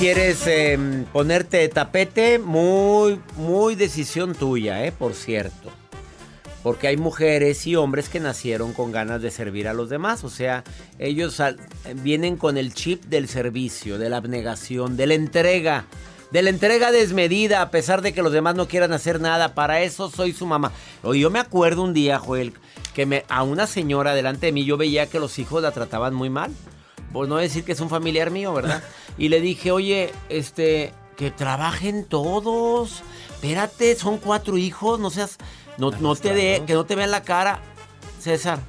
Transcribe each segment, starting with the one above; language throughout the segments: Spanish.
Quieres eh, ponerte tapete, muy, muy decisión tuya, ¿eh? Por cierto. Porque hay mujeres y hombres que nacieron con ganas de servir a los demás. O sea, ellos vienen con el chip del servicio, de la abnegación, de la entrega. De la entrega desmedida, a pesar de que los demás no quieran hacer nada. Para eso soy su mamá. Yo me acuerdo un día, Joel, que me, a una señora delante de mí yo veía que los hijos la trataban muy mal. Por no decir que es un familiar mío, ¿verdad? Y le dije, oye, este, que trabajen todos. Espérate, son cuatro hijos, no seas, no, no te dé, que no te vean la cara. César,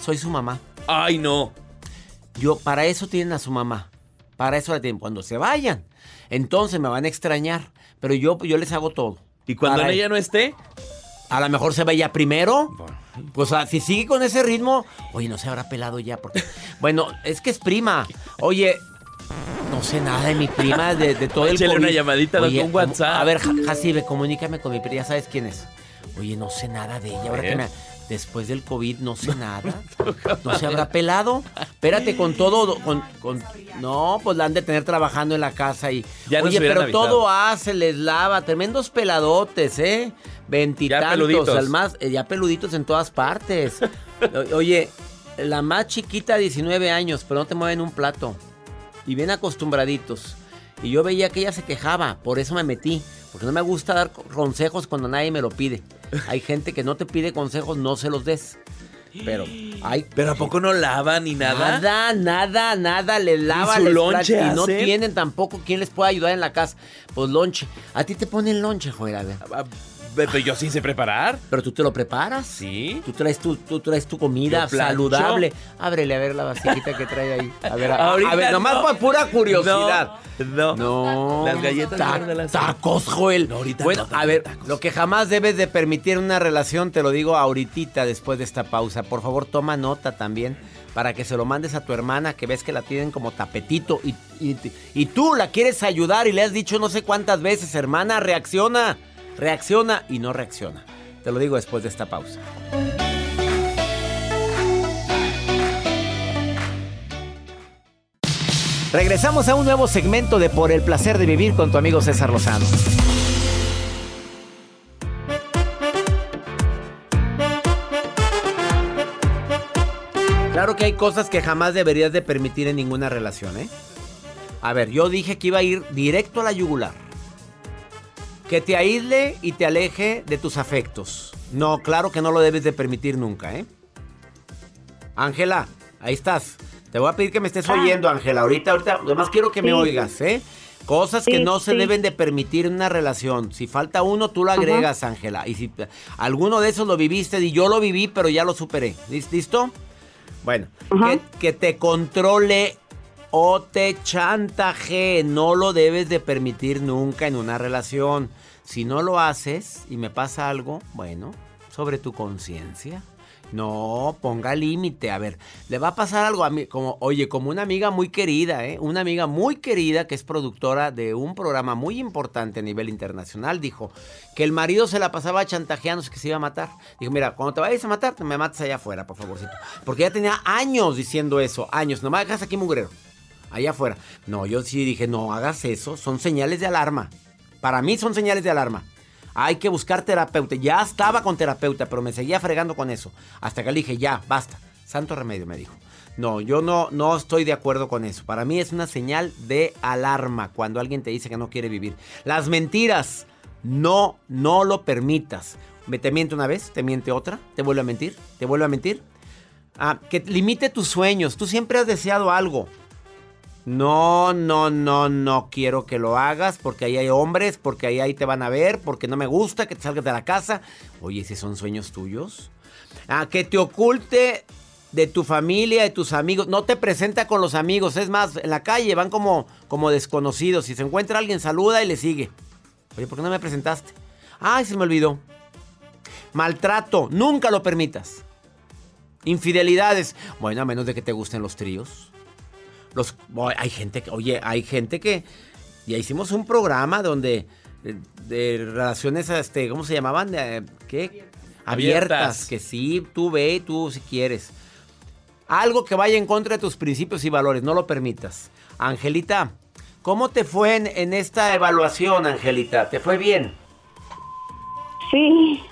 soy su mamá. Ay, no. Yo, para eso tienen a su mamá. Para eso la tienen. Cuando se vayan, entonces me van a extrañar. Pero yo, yo les hago todo. ¿Y cuando Para- ella no esté? A lo mejor se vaya primero. Pues ah, si sigue con ese ritmo, oye, no se habrá pelado ya. Porque... Bueno, es que es prima. Oye, no sé nada de mi prima, de, de todo el Échale una llamadita, Oye, con WhatsApp. A ver, Ja- Jacibe, comunícame con mi prima, ya sabes quién es. Oye, no sé nada de ella. Ahora que me... Después del COVID no sé nada. ¿No se habrá pelado? Espérate, con todo... Con, con- No, pues la han de tener trabajando en la casa y... Ya Oye, pero avisado. todo hace, les lava. Tremendos peladotes, ¿eh? Veintitantos. peluditos. Además, eh, ya peluditos en todas partes. Oye, la más chiquita, 19 años, pero no te mueven un plato. Y bien acostumbraditos. Y yo veía que ella se quejaba, por eso me metí. Porque no me gusta dar co- consejos cuando nadie me lo pide. Hay gente que no te pide consejos, no se los des. Pero hay. ¿Pero a poco no lava ni nada? Nada, nada, nada, le lava su les lonche Y no tienen tampoco quien les pueda ayudar en la casa. Pues lonche. A ti te ponen lonche, Joel, a ver. Pero yo sí sé preparar. Pero tú te lo preparas. Sí. Tú traes tu, tú traes tu comida saludable. Ábrele a ver la vasijita que trae ahí. A ver, a, a ver, nomás no. por pura curiosidad. No. No. Las galletas Ta- no me las- tacos, Joel. Ahorita bueno, no, a ver, tacos. lo que jamás debes de permitir en una relación, te lo digo ahorita después de esta pausa. Por favor, toma nota también para que se lo mandes a tu hermana que ves que la tienen como tapetito y, y, y tú la quieres ayudar y le has dicho no sé cuántas veces, hermana, reacciona, reacciona y no reacciona. Te lo digo después de esta pausa. Regresamos a un nuevo segmento de Por el placer de vivir con tu amigo César Lozano. Claro que hay cosas que jamás deberías de permitir en ninguna relación, ¿eh? A ver, yo dije que iba a ir directo a la yugular. Que te aísle y te aleje de tus afectos. No, claro que no lo debes de permitir nunca, ¿eh? Ángela, ahí estás. Te voy a pedir que me estés oyendo, Ángela. Ahorita, ahorita, además quiero que me oigas, ¿eh? Cosas que no se sí. deben de permitir en una relación. Si falta uno, tú lo agregas, Ángela. Y si alguno de esos lo viviste, y yo lo viví, pero ya lo superé. ¿Lis- ¿Listo? Bueno, que te controle o te chantajee. No lo debes de permitir nunca en una relación. Si no lo haces y me pasa algo, bueno, sobre tu conciencia. No, ponga límite. A ver, le va a pasar algo a mí, como, oye, como una amiga muy querida, ¿eh? Una amiga muy querida que es productora de un programa muy importante a nivel internacional, dijo que el marido se la pasaba chantajeándose que se iba a matar. Dijo, mira, cuando te vayas a matar, me matas allá afuera, por favorcito. Porque ya tenía años diciendo eso, años. No me dejas aquí, mugrero. Allá afuera. No, yo sí dije, no hagas eso. Son señales de alarma. Para mí son señales de alarma. Hay que buscar terapeuta. Ya estaba con terapeuta, pero me seguía fregando con eso. Hasta que le dije, ya, basta. Santo remedio, me dijo. No, yo no, no estoy de acuerdo con eso. Para mí es una señal de alarma cuando alguien te dice que no quiere vivir. Las mentiras, no, no lo permitas. Me te miente una vez, te miente otra, te vuelve a mentir, te vuelve a mentir. Ah, que limite tus sueños. Tú siempre has deseado algo. No, no, no, no quiero que lo hagas porque ahí hay hombres, porque ahí, ahí te van a ver, porque no me gusta que te salgas de la casa. Oye, si son sueños tuyos. Ah, que te oculte de tu familia, de tus amigos. No te presenta con los amigos. Es más, en la calle van como, como desconocidos. Si se encuentra alguien, saluda y le sigue. Oye, ¿por qué no me presentaste? Ay, se me olvidó. Maltrato, nunca lo permitas. Infidelidades. Bueno, a menos de que te gusten los tríos. Los, hay gente que, oye, hay gente que ya hicimos un programa donde de, de relaciones, este, ¿cómo se llamaban? Eh, ¿Qué? Abiertas. Abiertas. Que sí, tú ve, tú si quieres. Algo que vaya en contra de tus principios y valores, no lo permitas. Angelita, ¿cómo te fue en, en esta evaluación, Angelita? ¿Te fue bien? Sí,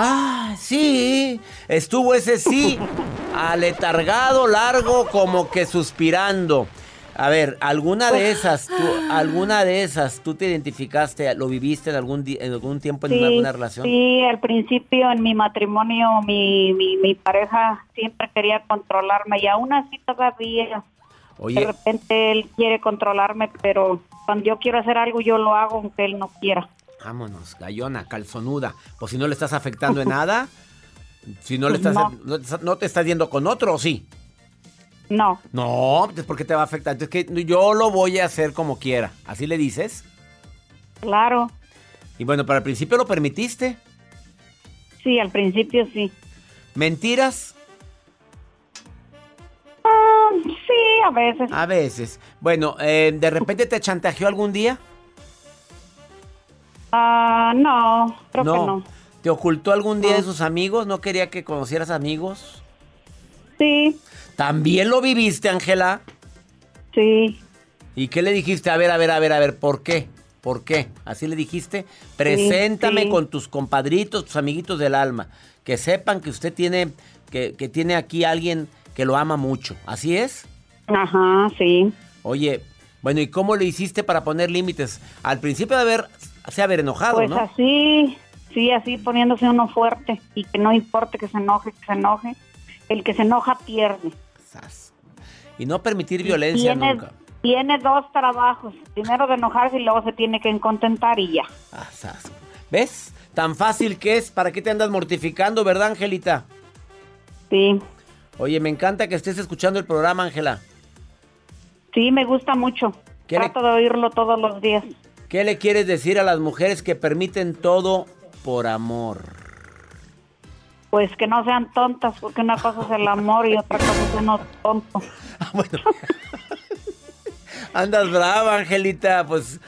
Ah, sí. Estuvo ese sí. Aletargado, largo, como que suspirando. A ver, alguna de esas, tú, alguna de esas, tú te identificaste, lo viviste en algún en algún tiempo en sí, alguna relación. sí, al principio en mi matrimonio mi, mi, mi pareja siempre quería controlarme y aún así todavía de Oye, repente él quiere controlarme, pero cuando yo quiero hacer algo yo lo hago aunque él no quiera. Vámonos, gallona, calzonuda. Pues si no le estás afectando en nada, si no le estás, No. no, te- no te estás yendo con otro, ¿o sí? No, No, entonces ¿por qué te va a afectar? Entonces que yo lo voy a hacer como quiera. ¿Así le dices? claro, Y bueno, para el principio lo permitiste. sí, al principio sí. ¿Mentiras? Ah, sí, a veces. A veces. Bueno, eh, ¿de repente te chantajeó algún día? Ah, no, creo que no. ¿Te ocultó algún día No. de sus amigos? ¿No quería que conocieras amigos? Sí, ¿También lo viviste, Ángela? sí, ¿Y qué le dijiste? A ver, a ver, a ver, a ver, ¿por qué? ¿Por qué? Así le dijiste. Preséntame sí. con tus compadritos, tus amiguitos del alma. Que sepan que usted tiene, que, que tiene aquí alguien que lo ama mucho. ¿Así es? ajá, sí. Oye, bueno, ¿y cómo le hiciste para poner límites? Al principio de haber, se haber enojado, Pues ¿no? así, sí, así poniéndose uno fuerte y que no importe que se enoje, que se enoje. El que se enoja pierde. Sas. Y no permitir violencia tiene, nunca. tiene dos trabajos. Primero de enojarse y luego se tiene que contentar y ya. Ah, sas. ¿Ves? Tan fácil que es. ¿Para qué te andas mortificando, verdad, Angelita? Sí, Oye, me encanta que estés escuchando el programa, Ángela. sí, me gusta mucho. ¿Qué le- Trato de oírlo todos los días. ¿Qué le quieres decir a las mujeres que permiten todo por amor? Pues que no sean tontas, porque una cosa es el amor y otra cosa es uno tonto. Ah, bueno. Andas brava, Angelita. Pues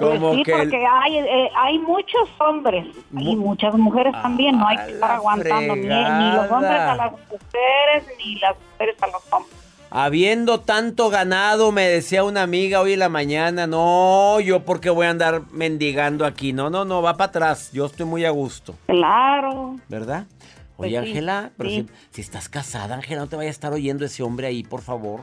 como Pues sí, que... porque hay, eh, hay muchos hombres y Mu- muchas mujeres también. No hay que estar aguantando ni, ni los hombres a las mujeres ni las mujeres a los hombres. Habiendo tanto ganado, me decía una amiga hoy en la mañana, no, yo porque voy a andar mendigando aquí. No, no, no, va para atrás. Yo estoy muy a gusto, Claro. ¿verdad? Pues Oye, Ángela, sí. si, si estás casada, Ángela, no te vaya a estar oyendo ese hombre ahí, por favor.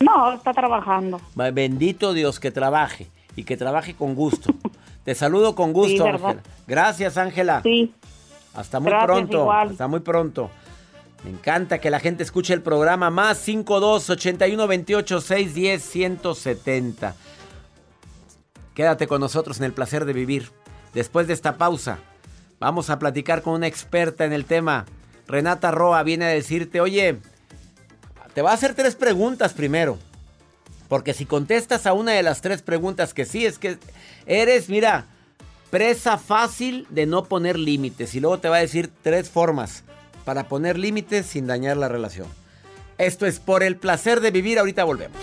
No, está trabajando. Bendito Dios que trabaje y que trabaje con gusto. Te saludo con gusto. Ángela. Gracias, Ángela. Sí, Hasta muy Gracias, pronto. igual. Hasta muy pronto. Me encanta que la gente escuche el programa más 52 81 28 610 170. Quédate con nosotros en el placer de vivir. Después de esta pausa, vamos a platicar con una experta en el tema. Renata Roa viene a decirte, oye, te va a hacer tres preguntas primero. Porque si contestas a una de las tres preguntas que sí, es que eres, mira, presa fácil de no poner límites. Y luego te va a decir tres formas para poner límites sin dañar la relación. Esto es por el placer de vivir. Ahorita volvemos.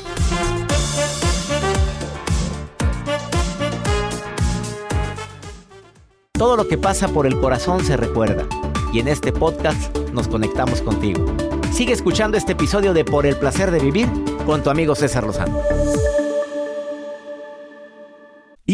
Todo lo que pasa por el corazón se recuerda. Y en este podcast nos conectamos contigo. Sigue escuchando este episodio de Por el placer de vivir con tu amigo César Lozano.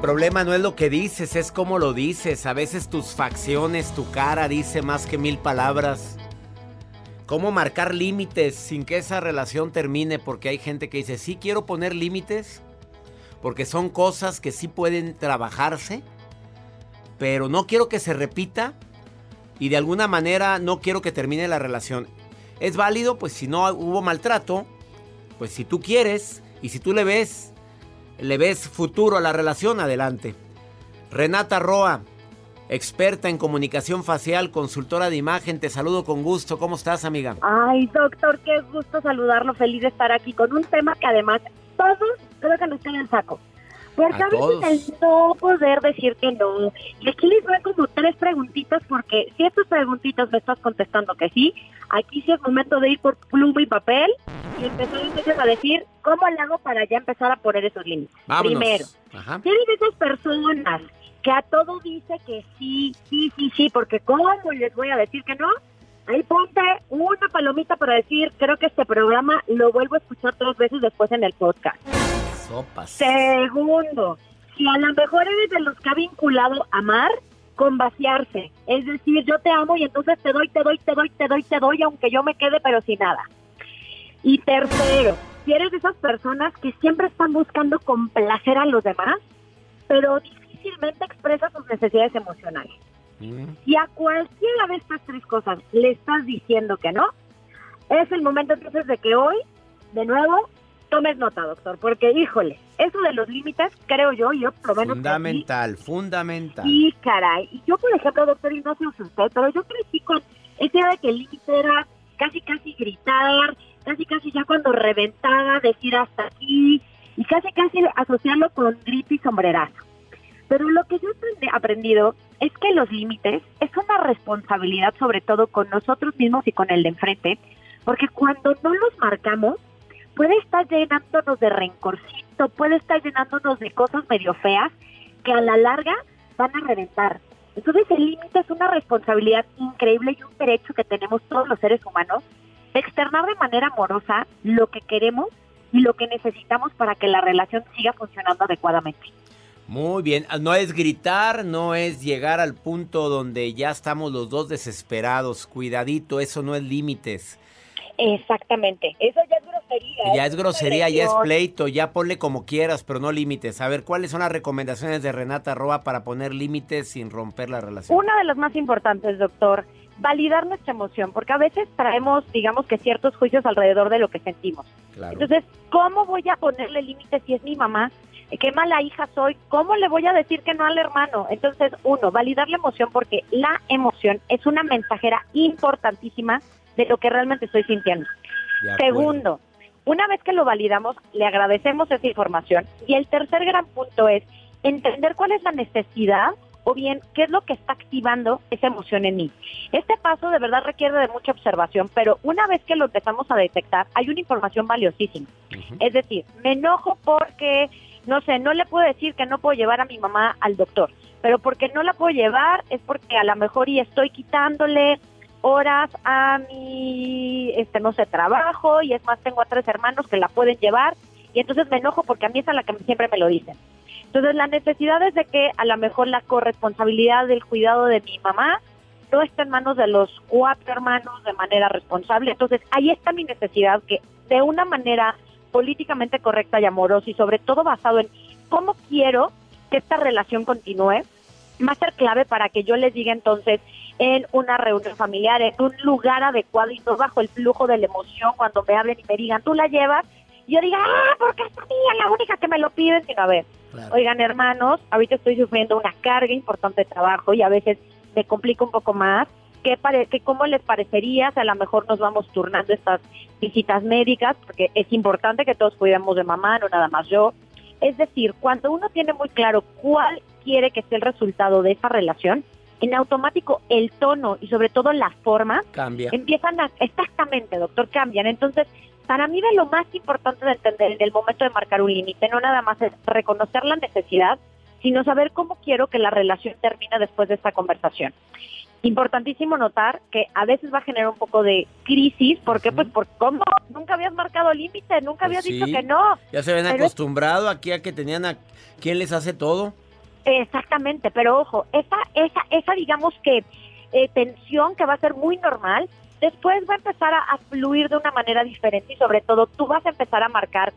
Problema no es lo que dices, es cómo lo dices. A veces tus facciones, tu cara dice más que mil palabras. ¿Cómo marcar límites sin que esa relación termine? Porque hay gente que dice, sí quiero poner límites, porque son cosas que sí pueden trabajarse, pero no quiero que se repita y de alguna manera no quiero que termine la relación. Es válido, pues si no hubo maltrato, pues si tú quieres y si tú le ves, le ves futuro a la relación, adelante. Renata Roa, experta en comunicación facial, consultora de imagen, te saludo con gusto. ¿Cómo estás, amiga? Ay, doctor, qué gusto saludarlo, feliz de estar aquí con un tema que además todos creo que nos queda en saco. Porque A a, veces todos. el no poder decir que no. Y aquí les voy como tres preguntitas porque si estas preguntitas me estás contestando que sí, aquí sí es momento de ir por pluma y papel y empezar entonces a decir cómo le hago para ya empezar a poner esos límites. Vámonos. Primero, Ajá. de esas personas que a todo dice que sí, sí, sí, sí, porque ¿cómo les voy a decir que no? Ahí ponte una palomita para decir, creo que este programa lo vuelvo a escuchar tres veces después en el podcast. Sopas. Segundo, si a lo mejor eres de los que ha vinculado amar con vaciarse, es decir, yo te amo y entonces te doy, te doy, te doy, te doy, te doy, aunque yo me quede pero sin nada. Y tercero, si eres de esas personas que siempre están buscando complacer a los demás, pero difícilmente expresa sus necesidades emocionales. Si a cualquiera de estas tres cosas le estás diciendo que no, es el momento entonces de que hoy, de nuevo, tomes nota, doctor, porque híjole, eso de los límites, creo yo, yo por lo menos crecí- Fundamental, fundamental. Sí, caray. Y yo, por ejemplo, doctor, y no sé si usted, pero yo crecí con esa idea de que el límite era casi, casi gritar, casi, casi ya cuando reventaba, decir hasta aquí, y casi, casi asociarlo con grito y sombrerazo. Pero lo que yo he aprendido es que los límites es una responsabilidad sobre todo con nosotros mismos y con el de enfrente, porque cuando no los marcamos, puede estar llenándonos de rencorcito, puede estar llenándonos de cosas medio feas que a la larga van a reventar. Entonces el límite es una responsabilidad increíble y un derecho que tenemos todos los seres humanos de externar de manera amorosa lo que queremos y lo que necesitamos para que la relación siga funcionando adecuadamente. Muy bien, no es gritar, no es llegar al punto donde ya estamos los dos desesperados. Cuidadito, eso no es límites. Exactamente, eso ya es grosería. Ya es grosería, ya es pleito, ya ponle como quieras, pero no límites. A ver, ¿cuáles son las recomendaciones de Renata Roa para poner límites sin romper la relación? Una de las más importantes, doctor, validar nuestra emoción, porque a veces traemos, digamos que ciertos juicios alrededor de lo que sentimos. Claro. Entonces, ¿cómo voy a ponerle límites si es mi mamá? qué mala hija soy, ¿cómo le voy a decir que no al hermano? Entonces, uno, validar la emoción porque la emoción es una mensajera importantísima de lo que realmente estoy sintiendo. Segundo, una vez que lo validamos, le agradecemos esa información. Y el tercer gran punto es entender cuál es la necesidad o bien qué es lo que está activando esa emoción en mí. Este paso de verdad requiere de mucha observación, pero una vez que lo empezamos a detectar, hay una información valiosísima. Es decir, me enojo porque, no sé, no le puedo decir que no puedo llevar a mi mamá al doctor, pero porque no la puedo llevar es porque a lo mejor y estoy quitándole horas a mi, este, no sé, trabajo y es más, tengo a tres hermanos que la pueden llevar y entonces me enojo porque a mí es a la que siempre me lo dicen. Entonces la necesidad es de que a lo mejor la corresponsabilidad del cuidado de mi mamá no está en manos de los cuatro hermanos de manera responsable. Entonces ahí está mi necesidad que de una manera políticamente correcta y amorosa y sobre todo basado en cómo quiero que esta relación continúe, va a ser clave para que yo les diga entonces en una reunión familiar, en un lugar adecuado y no bajo el flujo de la emoción cuando me hablen y me digan, tú la llevas, y yo diga, ah, porque es mía, la única que me lo piden, sino a ver, oigan hermanos, ahorita estoy sufriendo una carga importante de trabajo y a veces me complica un poco más, ¿Qué, pare ¿Qué cómo les parecería si a lo mejor nos vamos turnando estas visitas médicas? Porque es importante que todos cuidemos de mamá, no nada más yo. Es decir, cuando uno tiene muy claro cuál quiere que sea el resultado de esa relación, en automático el tono y sobre todo la forma Cambia. empiezan a, exactamente, doctor, cambian. Entonces, para mí de lo más importante de entender en el momento de marcar un límite, no nada más es reconocer la necesidad, sino saber cómo quiero que la relación termine después de esta conversación. Importantísimo notar que a veces va a generar un poco de crisis, porque pues por cómo nunca habías marcado límite, nunca habías Pues dicho sí. que no. Ya se habían acostumbrado aquí a que tenían a... ¿Quién les hace todo? Exactamente, pero ojo, esa, esa, esa digamos que eh, tensión que va a ser muy normal, después va a empezar a, a fluir de una manera diferente y sobre todo tú vas a empezar a marcar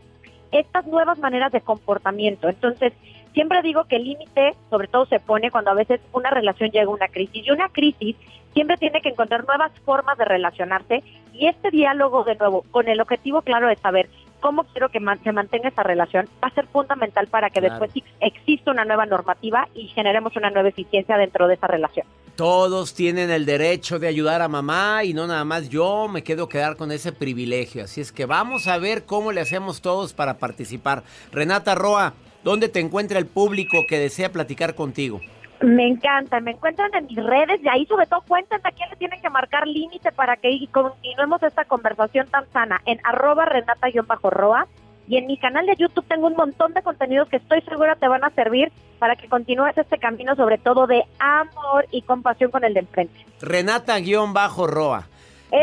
estas nuevas maneras de comportamiento. Entonces, siempre digo que el límite sobre todo se pone cuando a veces una relación llega a una crisis y una crisis siempre tiene que encontrar nuevas formas de relacionarse y este diálogo de nuevo con el objetivo claro de saber cómo quiero que man- se mantenga esta relación va a ser fundamental para que Claro. después exista una nueva normativa y generemos una nueva eficiencia dentro de esa relación. Todos tienen el derecho de ayudar a mamá y no nada más yo me quedo quedar con ese privilegio. Así es que vamos a ver cómo le hacemos todos para participar. Renata Roa, ¿dónde te encuentra el público que desea platicar contigo? Me encanta, me encuentran en mis redes y ahí sobre todo cuéntenme a quién le tienen que marcar límite para que continuemos esta conversación tan sana en arroba renata-roa y en mi canal de YouTube tengo un montón de contenidos que estoy segura te van a servir para que continúes este camino sobre todo de amor y compasión con el de enfrente. Renata-Roa.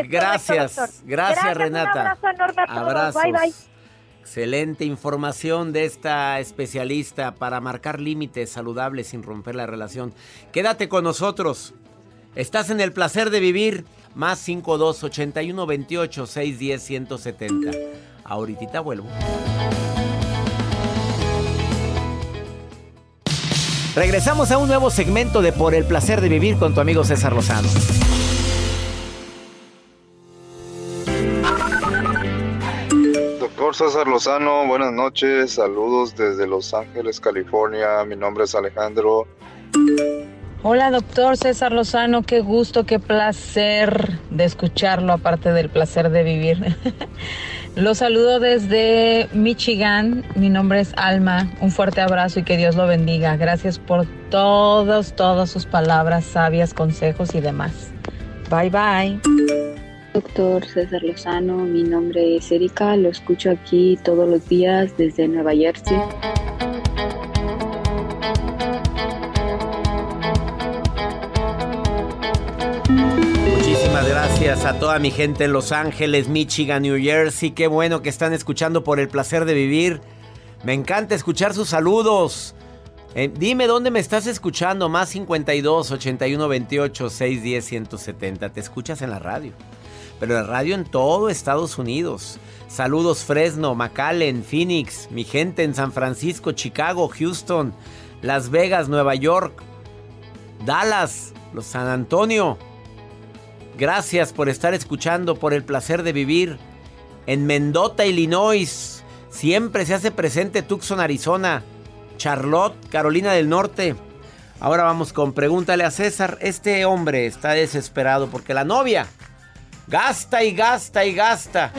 Gracias, gracias, Renata. Un abrazo enorme a todos. Abrazos. Bye, bye. Excelente información de esta especialista para marcar límites saludables sin romper la relación. Quédate con nosotros. Estás en el placer de vivir. Más 52 81 28 610 170. Ahorita vuelvo. Regresamos a un nuevo segmento de Por el placer de vivir con tu amigo César Lozano. Doctor César Lozano, buenas noches, saludos desde Los Ángeles, California, mi nombre es Alejandro. Hola, doctor César Lozano, qué gusto, qué placer de escucharlo, aparte del placer de vivir. Lo saludo desde Michigan, mi nombre es Alma, un fuerte abrazo y que Dios lo bendiga. Gracias por todos, todas sus palabras sabias, consejos y demás. Bye bye. Doctor César Lozano, mi nombre es Erika, lo escucho aquí todos los días desde Nueva Jersey. Muchísimas gracias a toda mi gente en Los Ángeles, Michigan, New Jersey. Qué bueno que están escuchando por el placer de vivir. Me encanta escuchar sus saludos. Eh, dime dónde me estás escuchando. Más 52 81 28 610 170. Te escuchas en la radio. Pero la radio en todo Estados Unidos. Saludos Fresno, McAllen, Phoenix, mi gente en San Francisco, Chicago, Houston, Las Vegas, Nueva York, Dallas, los San Antonio. Gracias por estar escuchando, por el placer de vivir. En Mendota, Illinois, siempre se hace presente Tucson, Arizona. Charlotte, Carolina del Norte. Ahora vamos con pregúntale a César. Este hombre está desesperado porque la novia gasta y gasta y gasta.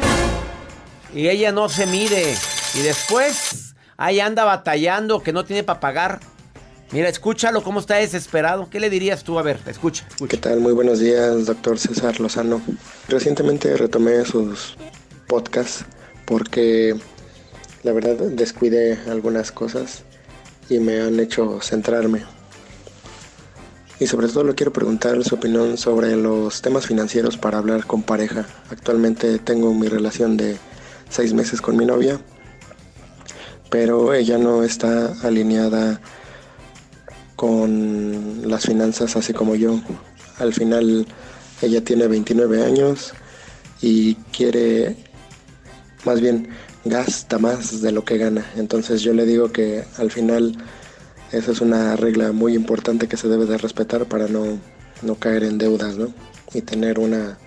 Y ella no se mide. Y después ahí anda batallando que no tiene para pagar. Mira, escúchalo cómo está desesperado. ¿Qué le dirías tú? A ver, escucha. ¿Qué tal? Muy buenos días, doctor César Lozano. Recientemente retomé sus podcasts porque la verdad descuidé algunas cosas y me han hecho centrarme. Y sobre todo le quiero preguntar su opinión sobre los temas financieros para hablar con pareja. Actualmente tengo mi relación de seis meses con mi novia, pero ella no está alineada con las finanzas así como yo. Al final ella tiene 29 años y quiere, más bien, gasta más de lo que gana. Entonces yo le digo que al final esa es una regla muy importante que se debe de respetar para no, no caer en deudas, ¿no? Y tener una,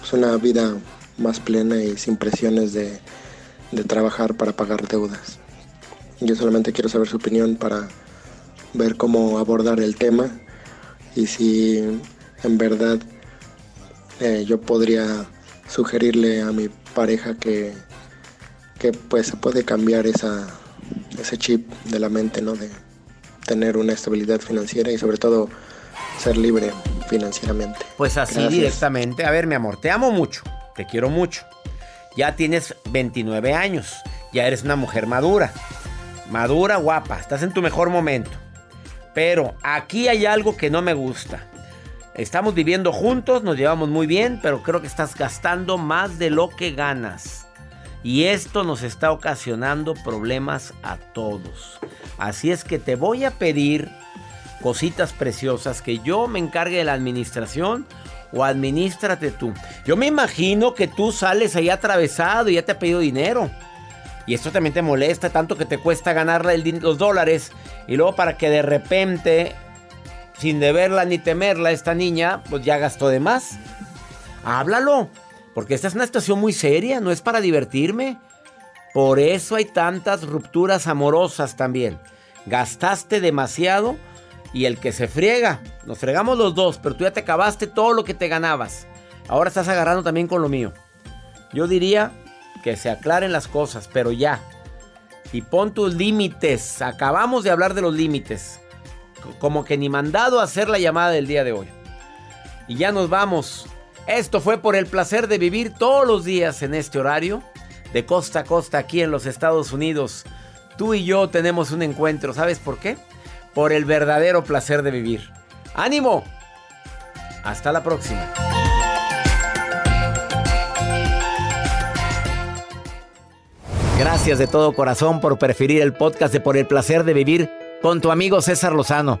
pues una vida más plena y sin presiones de, de trabajar para pagar deudas. Yo solamente quiero saber su opinión para ver cómo abordar el tema y si en verdad eh, yo podría sugerirle a mi pareja que, que pues se puede cambiar esa, ese chip de la mente, ¿no? De tener una estabilidad financiera y sobre todo ser libre financieramente. Pues así Gracias. directamente. A ver, mi amor, te amo mucho, te quiero mucho. Ya tienes 29 años, ya eres una mujer madura. Madura, guapa, estás en tu mejor momento. Pero aquí hay algo que no me gusta. Estamos viviendo juntos, nos llevamos muy bien, pero creo que estás gastando más de lo que ganas. Y esto nos está ocasionando problemas a todos. Así es que te voy a pedir cositas preciosas que yo me encargue de la administración o administrate tú. Yo me imagino que tú sales ahí atravesado y ya te ha pedido dinero. Y esto también te molesta tanto que te cuesta ganar el los dólares. Y luego para que de repente, sin deberla ni temerla, esta niña, pues ya gastó de más. Háblalo. Porque esta es una situación muy seria, no es para divertirme. Por eso hay tantas rupturas amorosas también. Gastaste demasiado y el que se friega, nos fregamos los dos, pero tú ya te acabaste todo lo que te ganabas. Ahora estás agarrando también con lo mío. Yo diría que se aclaren las cosas, pero ya. Y pon tus límites. Acabamos de hablar de los límites. Como que ni mandado a hacer la llamada del día de hoy. Y ya nos vamos. Esto fue por el placer de vivir todos los días en este horario, de costa a costa aquí en los Estados Unidos. Tú y yo tenemos un encuentro, ¿sabes por qué? Por el verdadero placer de vivir. ¡Ánimo! Hasta la próxima. Gracias de todo corazón por preferir el podcast de Por el placer de vivir con tu amigo César Lozano.